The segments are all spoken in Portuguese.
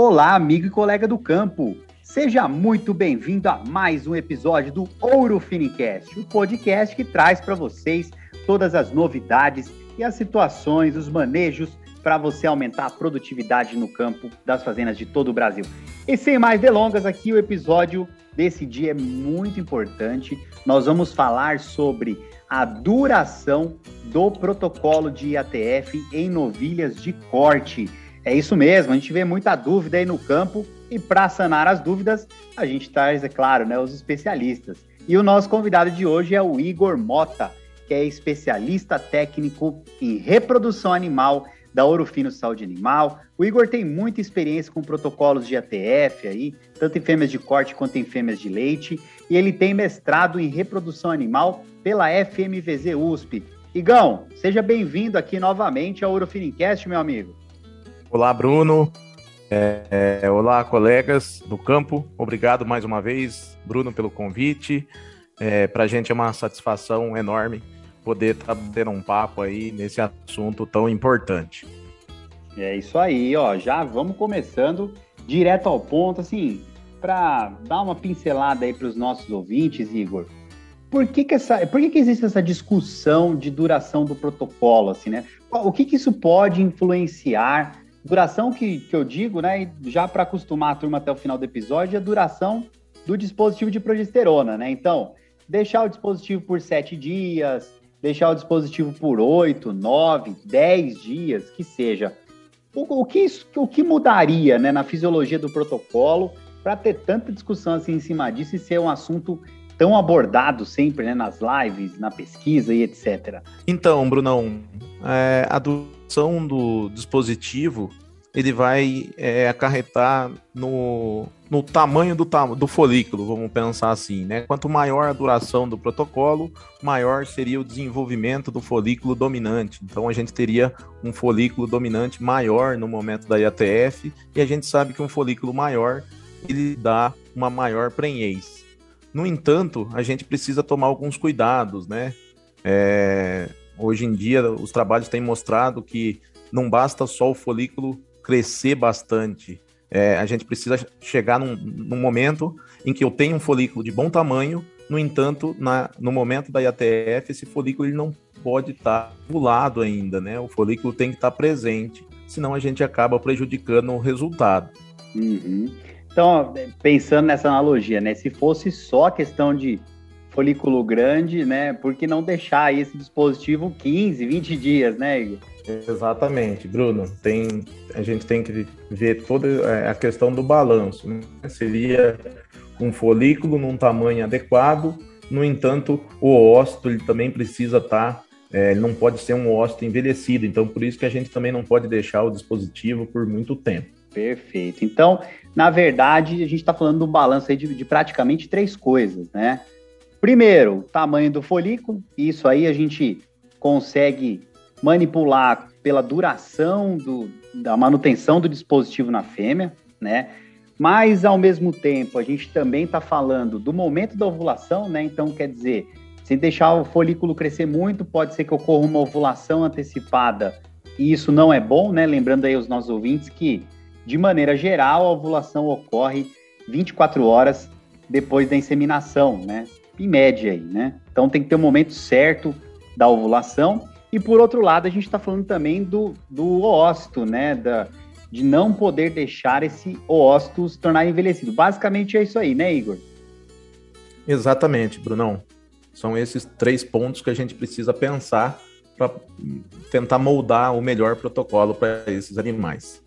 Olá, amigo e colega do campo. Seja muito bem-vindo a mais um episódio do Ouro Finicast, o podcast que traz para vocês todas as novidades e as situações, os manejos para você aumentar a produtividade no campo das fazendas de todo o Brasil. E sem mais delongas, aqui o episódio desse dia é muito importante. Nós vamos falar sobre a duração do protocolo de IATF em novilhas de corte. É isso mesmo, a gente vê muita dúvida aí no campo e para sanar as dúvidas, a gente traz, é claro, né, os especialistas. E o nosso convidado de hoje é o Igor Mota, que é especialista técnico em reprodução animal da Ouro Fino Saúde Animal. O Igor tem muita experiência com protocolos de ATF aí, tanto em fêmeas de corte quanto em fêmeas de leite, e ele tem mestrado em reprodução animal pela FMVZ USP. Igão, seja bem-vindo aqui novamente ao Ouro Finicast, meu amigo. Olá, Bruno. É, é, olá, colegas do campo. Obrigado mais uma vez, Bruno, pelo convite. É, Para a gente é uma satisfação enorme poder estar tá tendo um papo aí nesse assunto tão importante. É isso aí, ó. Já vamos começando direto ao ponto, assim, para dar uma pincelada aí para os nossos ouvintes, Igor. Por que, que, essa, por que, que existe essa discussão de duração do protocolo, assim, né? O que, que isso pode influenciar Duração que, que eu digo, né, já para acostumar a turma até o final do episódio, é a duração do dispositivo de progesterona, né? Então, deixar o dispositivo por sete dias, deixar o dispositivo por oito, nove, dez dias, que seja. O, o, que, isso, o que mudaria né, na fisiologia do protocolo para ter tanta discussão assim em cima disso e ser um assunto tão abordado sempre né, nas lives, na pesquisa e etc. Então, Brunão, é, a duração do dispositivo ele vai é, acarretar no, no tamanho do, do folículo, vamos pensar assim, né? Quanto maior a duração do protocolo, maior seria o desenvolvimento do folículo dominante. Então a gente teria um folículo dominante maior no momento da IATF, e a gente sabe que um folículo maior ele dá uma maior prenhez. No entanto, a gente precisa tomar alguns cuidados, né? É, hoje em dia, os trabalhos têm mostrado que não basta só o folículo crescer bastante. É, a gente precisa chegar num, num, momento em que eu tenho um folículo de bom tamanho, no entanto, na, no momento da IATF, esse folículo ele não pode estar tá ainda, né? O folículo tem que estar tá presente, senão a gente acaba prejudicando o resultado. Uhum. Então, pensando nessa analogia, né? Se fosse só a questão de folículo grande, né? Por que não deixar esse dispositivo 15, 20 dias, né, Igor? Exatamente, Bruno. Tem, a gente tem que ver toda é, a questão do balanço. Né? Seria um folículo num tamanho adequado, no entanto, o óssito ele também precisa estar, tá, é, ele não pode ser um óssito envelhecido, então por isso que a gente também não pode deixar o dispositivo por muito tempo. Perfeito. Então, na verdade, a gente está falando do balanço aí de, de, praticamente três coisas, né? Primeiro, o tamanho do folículo, isso aí a gente consegue manipular pela duração do, da manutenção do dispositivo na fêmea, né? Mas, ao mesmo tempo, a gente também está falando do momento da ovulação, né? Então, quer dizer, se deixar o folículo crescer muito, pode ser que ocorra uma ovulação antecipada e isso não é bom, né? Lembrando aí os nossos ouvintes que, de maneira geral, a ovulação ocorre 24 horas depois da inseminação, né? Em média aí, né? Então tem que ter o um momento certo da ovulação e por outro lado, a gente está falando também do, do né? Da, de não poder deixar esse ósito se tornar envelhecido. Basicamente é isso aí, né, Igor? Exatamente, Brunão. São esses três pontos que a gente precisa pensar para tentar moldar o melhor protocolo para esses animais.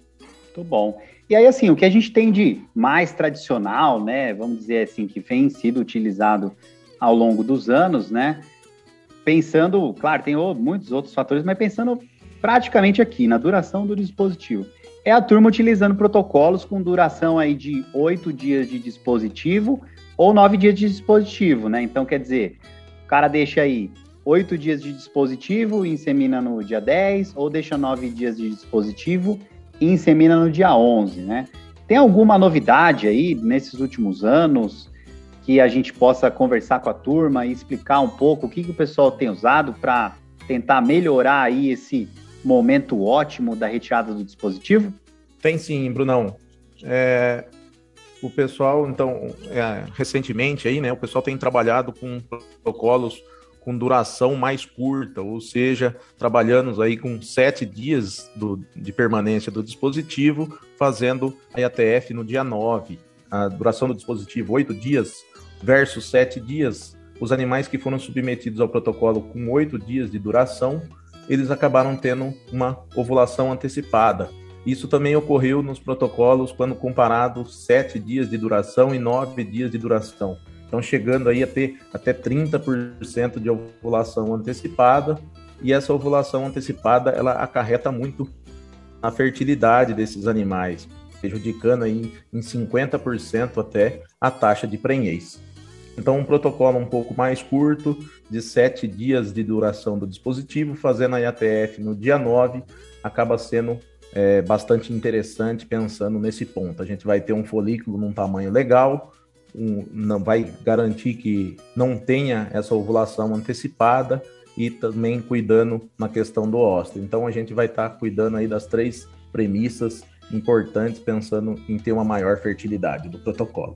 Muito bom. E aí, assim, o que a gente tem de mais tradicional, né? Vamos dizer assim, que vem sido utilizado ao longo dos anos, né? pensando, claro, tem muitos outros fatores, mas pensando praticamente aqui na duração do dispositivo. É a turma utilizando protocolos com duração aí de oito dias de dispositivo ou nove dias de dispositivo, né? Então, quer dizer, o cara deixa aí oito dias de dispositivo e insemina no dia 10, ou deixa nove dias de dispositivo e insemina no dia 11, né? Tem alguma novidade aí nesses últimos anos que a gente possa conversar com a turma e explicar um pouco o que, que o pessoal tem usado para tentar melhorar aí esse momento ótimo da retirada do dispositivo? Tem sim, Brunão. É, o pessoal, então, é, recentemente aí, né, o pessoal tem trabalhado com protocolos com duração mais curta, ou seja, trabalhando aí com sete dias do, de permanência do dispositivo, fazendo a IATF no dia 9. A duração do dispositivo, oito dias versus sete dias. Os animais que foram submetidos ao protocolo com oito dias de duração, eles acabaram tendo uma ovulação antecipada. Isso também ocorreu nos protocolos quando comparado sete dias de duração e nove dias de duração. Então, chegando aí a ter até 30% de ovulação antecipada, e essa ovulação antecipada ela acarreta muito a fertilidade desses animais, prejudicando aí em 50% até a taxa de prenhez. Então, um protocolo um pouco mais curto, de sete dias de duração do dispositivo, fazendo a IATF no dia 9, acaba sendo é, bastante interessante pensando nesse ponto. A gente vai ter um folículo num tamanho legal, um, não vai garantir que não tenha essa ovulação antecipada e também cuidando na questão do ósteo. Então a gente vai estar tá cuidando aí das três premissas importantes pensando em ter uma maior fertilidade do protocolo.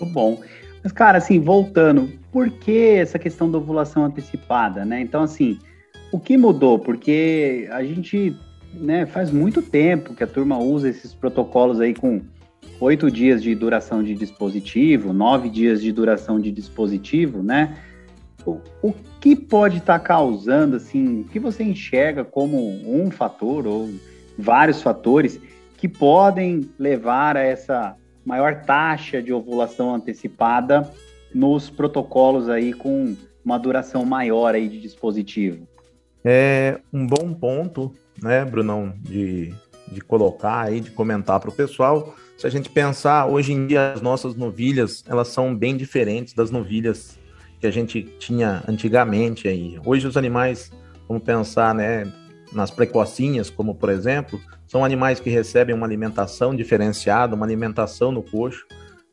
Muito bom. Mas, cara, assim, voltando, por que essa questão da ovulação antecipada, né? Então, assim, o que mudou? Porque a gente né, faz muito tempo que a turma usa esses protocolos aí com oito dias de duração de dispositivo, nove dias de duração de dispositivo, né? O, o que pode estar tá causando, assim, o que você enxerga como um fator ou vários fatores que podem levar a essa maior taxa de ovulação antecipada nos protocolos aí com uma duração maior aí de dispositivo? É um bom ponto né, Brunão, de, de colocar aí, de comentar para o pessoal. Se a gente pensar, hoje em dia as nossas novilhas, elas são bem diferentes das novilhas que a gente tinha antigamente aí. Hoje os animais, vamos pensar, né, nas precocinhas, como por exemplo, são animais que recebem uma alimentação diferenciada, uma alimentação no coxo.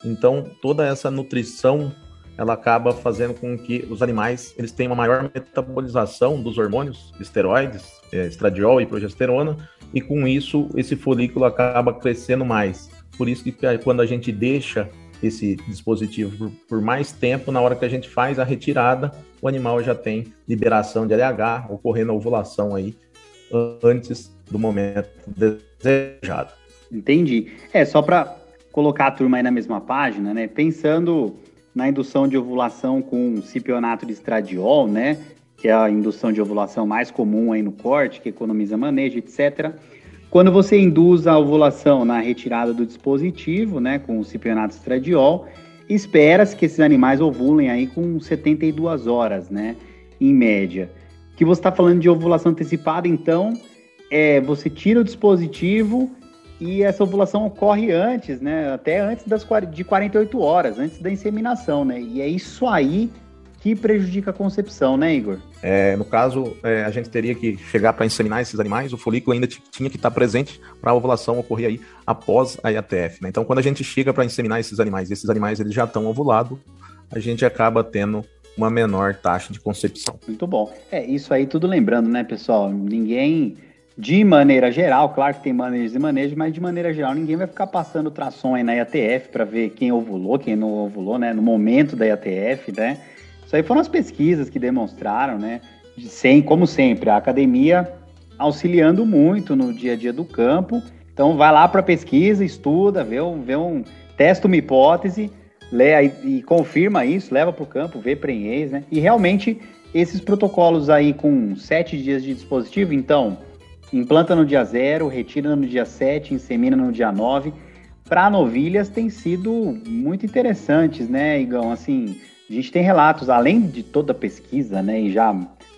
Então, toda essa nutrição ela acaba fazendo com que os animais eles tenham uma maior metabolização dos hormônios, esteroides, é, estradiol e progesterona, e com isso esse folículo acaba crescendo mais. Por isso que quando a gente deixa esse dispositivo por, por, mais tempo, na hora que a gente faz a retirada, o animal já tem liberação de LH, ocorrendo a ovulação aí antes do momento desejado. Entendi. É, só para colocar a turma aí na mesma página, né? Pensando na indução de ovulação com cipionato de estradiol, né? Que é a indução de ovulação mais comum aí no corte, que economiza manejo, etc. Quando você induz a ovulação na retirada do dispositivo, né, com o cipionato estradiol, espera-se que esses animais ovulem aí com 72 horas, né, em média. Que você está falando de ovulação antecipada, então, é, você tira o dispositivo e essa ovulação ocorre antes, né? Até antes das de 48 horas, antes da inseminação, né? E é isso aí que prejudica a concepção, né, Igor? É, no caso, é, a gente teria que chegar para inseminar esses animais, o folículo ainda tinha que estar presente para a ovulação ocorrer aí após a IATF, né? Então, quando a gente chega para inseminar esses animais, e esses animais eles já estão ovulados, a gente acaba tendo uma menor taxa de concepção. Muito bom. É, isso aí tudo lembrando, né, pessoal? Ninguém de maneira geral, claro que tem manejos e manejos, mas de maneira geral ninguém vai ficar passando tração aí na IATF para ver quem ovulou, quem não ovulou, né? No momento da IATF, né? Isso aí foram as pesquisas que demonstraram, né? Sem, como sempre, a academia auxiliando muito no dia a dia do campo. Então vai lá para a pesquisa, estuda, vê um, vê um, testa uma hipótese, lê e, e confirma isso, leva para o campo, vê prenhez, né? E realmente esses protocolos aí com sete dias de dispositivo, então Implanta no dia 0, retira no dia 7, insemina no dia 9. Para novilhas tem sido muito interessantes, né, Igão? Assim, a gente tem relatos, além de toda a pesquisa, né, e já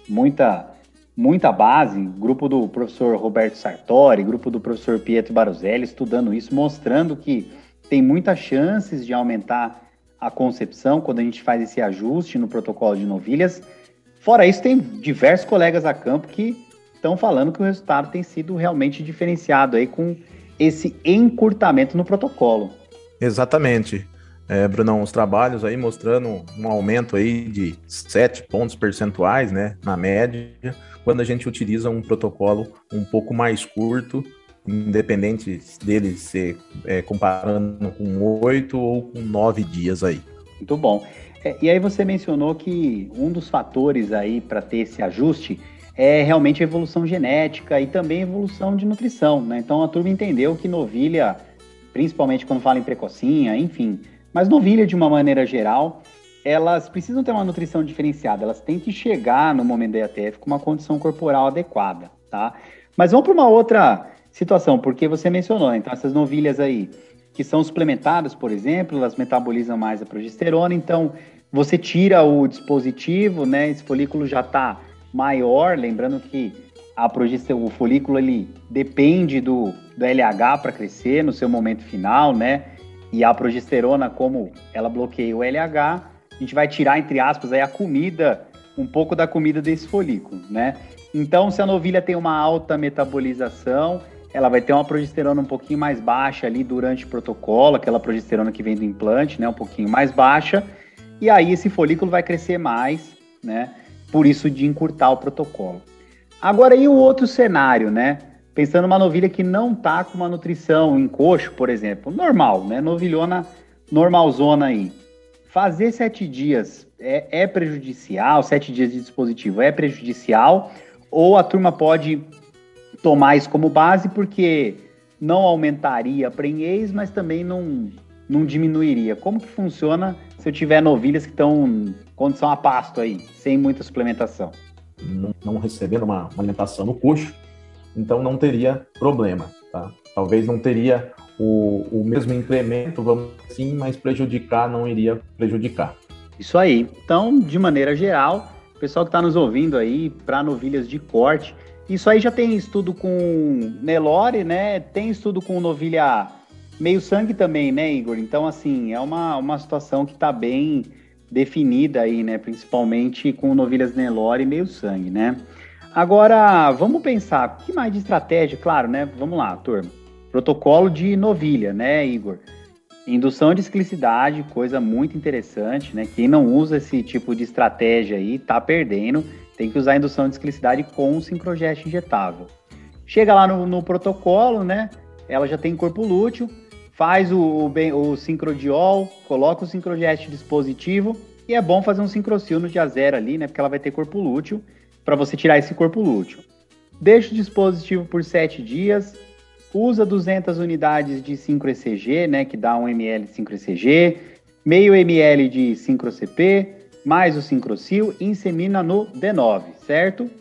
muita muita base, grupo do professor Roberto Sartori, grupo do professor Pietro Baruzelli estudando isso, mostrando que tem muitas chances de aumentar a concepção quando a gente faz esse ajuste no protocolo de novilhas. Fora isso, tem diversos colegas a campo que estão falando que o resultado tem sido realmente diferenciado aí com esse encurtamento no protocolo. Exatamente. É, Brunão, os trabalhos aí mostrando um aumento aí de 7 pontos percentuais, né, na média, quando a gente utiliza um protocolo um pouco mais curto, independente dele ser é, comparando com 8 ou com 9 dias aí. Muito bom. É, e aí você mencionou que um dos fatores aí para ter esse ajuste é realmente a evolução genética e também a evolução de nutrição, né? Então a turma entendeu que novilha, principalmente quando fala em precocinha, enfim, mas novilha de uma maneira geral, elas precisam ter uma nutrição diferenciada, elas têm que chegar no momento da IATF com uma condição corporal adequada, tá? Mas vamos para uma outra situação, porque você mencionou, então essas novilhas aí que são suplementadas, por exemplo, elas metabolizam mais a progesterona, então você tira o dispositivo, né? Esse folículo já está maior, lembrando que a progesterona, o folículo ele depende do, do LH para crescer no seu momento final, né? E a progesterona, como ela bloqueia o LH, a gente vai tirar, entre aspas, aí a comida, um pouco da comida desse folículo, né? Então, se a novilha tem uma alta metabolização, ela vai ter uma progesterona um pouquinho mais baixa ali durante o protocolo, aquela progesterona que vem do implante, né? Um pouquinho mais baixa. E aí esse folículo vai crescer mais, né? Por isso de encurtar o protocolo. Agora, e o outro cenário, né? Pensando numa novilha que não tá com uma nutrição em coxo, por exemplo, normal, né? Novilhona normalzona aí. Fazer sete dias é, é prejudicial? Sete dias de dispositivo é prejudicial? Ou a turma pode tomar isso como base porque não aumentaria a prenhez, mas também não, não diminuiria? Como que funciona se eu tiver novilhas que estão condição a pasto aí, sem muita suplementação? Não, não recebendo uma, uma alimentação no coxo, então não teria problema, tá? Talvez não teria o, o mesmo incremento, vamos assim, mas prejudicar não iria prejudicar. Isso aí. Então, de maneira geral, o pessoal que está nos ouvindo aí, para novilhas de corte, isso aí já tem estudo com Nelore, né? Tem estudo com novilha meio sangue também, né, Igor? Então, assim, é uma, uma situação que está bem definida aí, né? Principalmente com novilhas Nelore e meio sangue, né? Agora, vamos pensar, que mais de estratégia? Claro, né? Vamos lá, turma. Protocolo de novilha, né, Igor? Indução de ciclicidade, coisa muito interessante, né? Quem não usa esse tipo de estratégia aí tá perdendo. Tem que usar indução de ciclicidade com o sincrogeste injetável. Chega lá no, no, protocolo, né? Ela já tem corpo lúteo, faz o, o, o sincrodiol, coloca o sincrogeste dispositivo e é bom fazer um sincrocil no dia zero ali, né? Porque ela vai ter corpo lúteo para você tirar esse corpo lúteo. Deixa o dispositivo por 7 dias, usa 200 unidades de 5-ECG, né, que dá 1 ml de 5-ECG, meio ml de 5-CP, mais o sincrocil e insemina no D9, certo?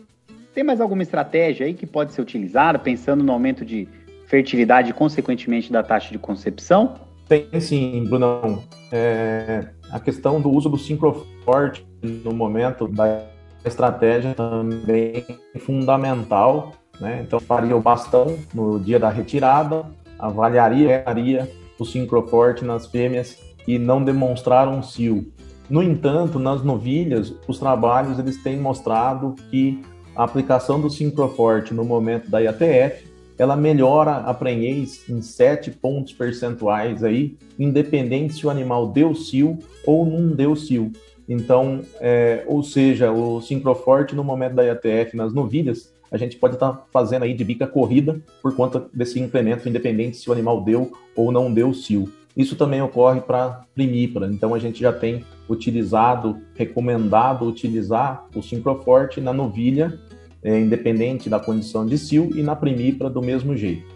Tem mais alguma estratégia aí que pode ser utilizada, pensando no aumento de fertilidade e, consequentemente, da taxa de concepção? Tem sim, Brunão. É, a questão do uso do sincroforte no momento da estratégia também fundamental. Né? Então, faria o bastão no dia da retirada, avaliaria o sincroforte nas fêmeas e não demonstraram cio. No entanto, nas novilhas, os trabalhos eles têm mostrado que a aplicação do sincroforte no momento da IATF, ela melhora a prenhez em 7 pontos percentuais aí, independente se o animal deu cio ou não deu cio. Então, é, ou seja, o sincroforte no momento da IATF nas novilhas, a gente pode estar tá fazendo aí de bica corrida por conta desse incremento, independente se o animal deu ou não deu cio. Isso também ocorre para primípara, então a gente já tem utilizado, recomendado utilizar o sincroforte na novilha, é, independente da condição de cio, e na primípara do mesmo jeito.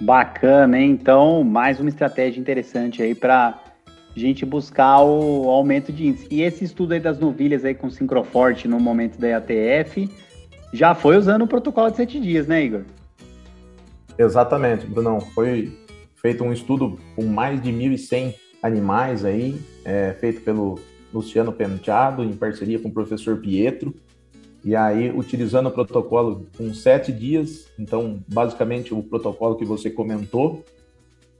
Bacana, hein? Então, mais uma estratégia interessante aí para gente buscar o aumento de índice. E esse estudo aí das novilhas aí com sincroforte no momento da ATF já foi usando o protocolo de sete dias, né, Igor? Exatamente, Brunão. Foi feito um estudo com mais de 1.100 animais aí, é, feito pelo Luciano Penteado, em parceria com o professor Pietro. E aí, utilizando o protocolo com sete dias, então, basicamente, o protocolo que você comentou.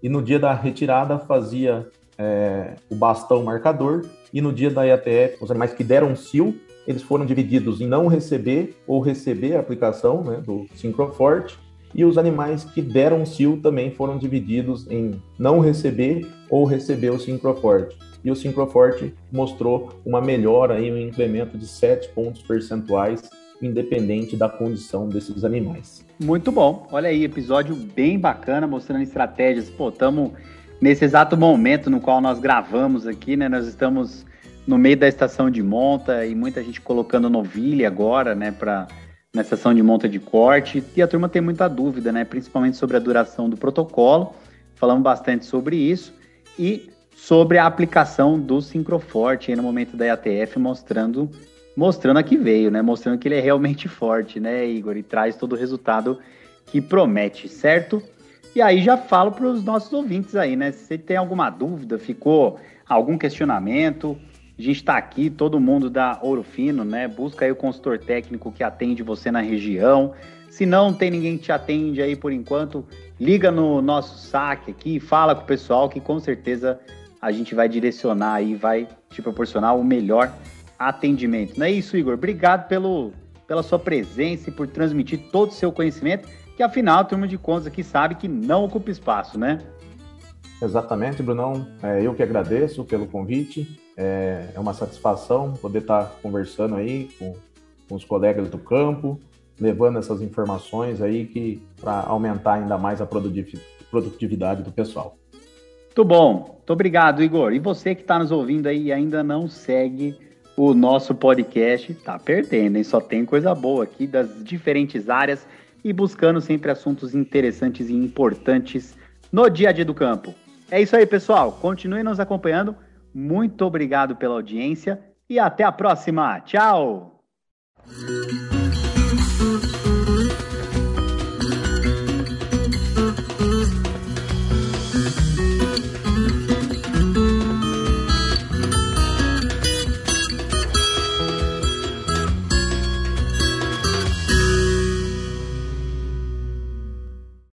E no dia da retirada, fazia é, o bastão marcador, e no dia da IATF, os animais que deram cio, eles foram divididos em não receber ou receber a aplicação né, do Syncroforte, E os animais que deram cio também foram divididos em não receber ou receber o Sincroforte. E o Sincroforte mostrou uma melhora e um incremento de 7 pontos percentuais, independente da condição desses animais. Muito bom. Olha aí, episódio bem bacana, mostrando estratégias. Pô, estamos nesse exato momento no qual nós gravamos aqui, né? Nós estamos no meio da estação de monta e muita gente colocando novilha agora, né, para na estação de monta de corte. E a turma tem muita dúvida, né, principalmente sobre a duração do protocolo. Falamos bastante sobre isso e sobre a aplicação do Sincroforte no momento da IATF, mostrando mostrando a que veio, né, mostrando que ele é realmente forte, né, Igor, e traz todo o resultado que promete, certo? E aí já falo para os nossos ouvintes aí, né? Se tem alguma dúvida, ficou algum questionamento, a gente está aqui, todo mundo da Ouro Fino, né? Busca aí o consultor técnico que atende você na região. Se não tem ninguém que te atende aí por enquanto, liga no nosso saque aqui, fala com o pessoal que com certeza a gente vai direcionar aí, vai te proporcionar o melhor atendimento. Não é isso, Igor? Obrigado pelo, pela sua presença e por transmitir todo o seu conhecimento, que afinal a turma de contas aqui sabe que não ocupa espaço, né? Exatamente, Brunão. É, eu que agradeço pelo convite. É, é uma satisfação poder estar conversando aí com, com os colegas do campo, levando essas informações aí que para aumentar ainda mais a produtividade do pessoal. Muito bom. Muito obrigado, Igor. E você que está nos ouvindo aí e ainda não segue o nosso podcast, tá perdendo, hein? Só tem coisa boa aqui das diferentes áreas e buscando sempre assuntos interessantes e importantes no dia a dia do campo. É isso aí, pessoal. Continue nos acompanhando. Muito obrigado pela audiência e até a próxima. Tchau!